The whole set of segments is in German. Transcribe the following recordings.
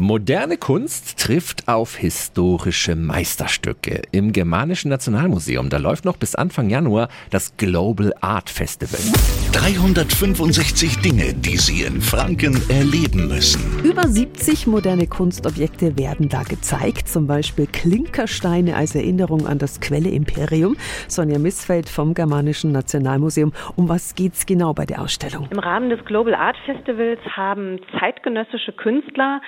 Moderne Kunst trifft auf historische Meisterstücke. Im Germanischen Nationalmuseum, da läuft noch bis Anfang Januar das Global Art Festival. 365 Dinge, die Sie in Franken erleben müssen. Über 70 moderne Kunstobjekte werden da gezeigt, zum Beispiel Klinkersteine als Erinnerung an das Quelle-Imperium. Sonja Missfeld vom Germanischen Nationalmuseum. Um was geht's genau bei der Ausstellung? Im Rahmen des Global Art Festivals haben zeitgenössische Künstler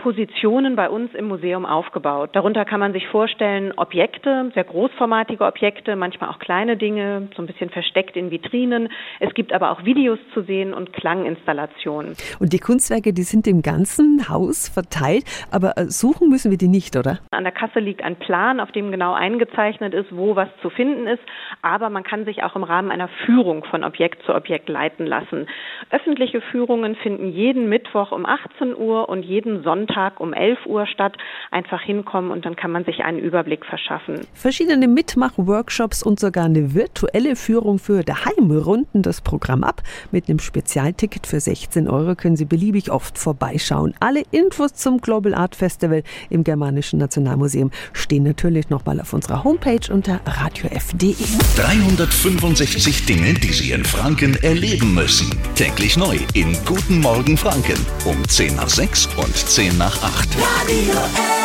Positionen bei uns im Museum aufgebaut. Darunter kann man sich vorstellen Objekte, sehr großformatige Objekte, manchmal auch kleine Dinge, so ein bisschen versteckt in Vitrinen. Es gibt aber auch Videos zu sehen und Klanginstallationen. Und die Kunstwerke, die sind im ganzen Haus verteilt, aber äh, suchen müssen wir die nicht, oder? An der Kasse liegt ein Plan, auf dem genau eingezeichnet ist, wo was zu finden ist, aber man kann sich auch im Rahmen einer Führung von Objekt zu Objekt leiten lassen. Öffentliche Führungen finden jeden Mittwoch um 18 Uhr und jeden Sonntag Sonntag um 11 Uhr statt. Einfach hinkommen und dann kann man sich einen Überblick verschaffen. Verschiedene Mitmach-Workshops und sogar eine virtuelle Führung für daheim runden das Programm ab. Mit einem Spezialticket für 16 Euro können Sie beliebig oft vorbeischauen. Alle Infos zum Global Art Festival im Germanischen Nationalmuseum stehen natürlich nochmal auf unserer Homepage unter radiof.de. 365 Dinge, die Sie in Franken erleben müssen. Täglich neu in Guten Morgen Franken um 10 nach 6 und 10 nach 8. Radio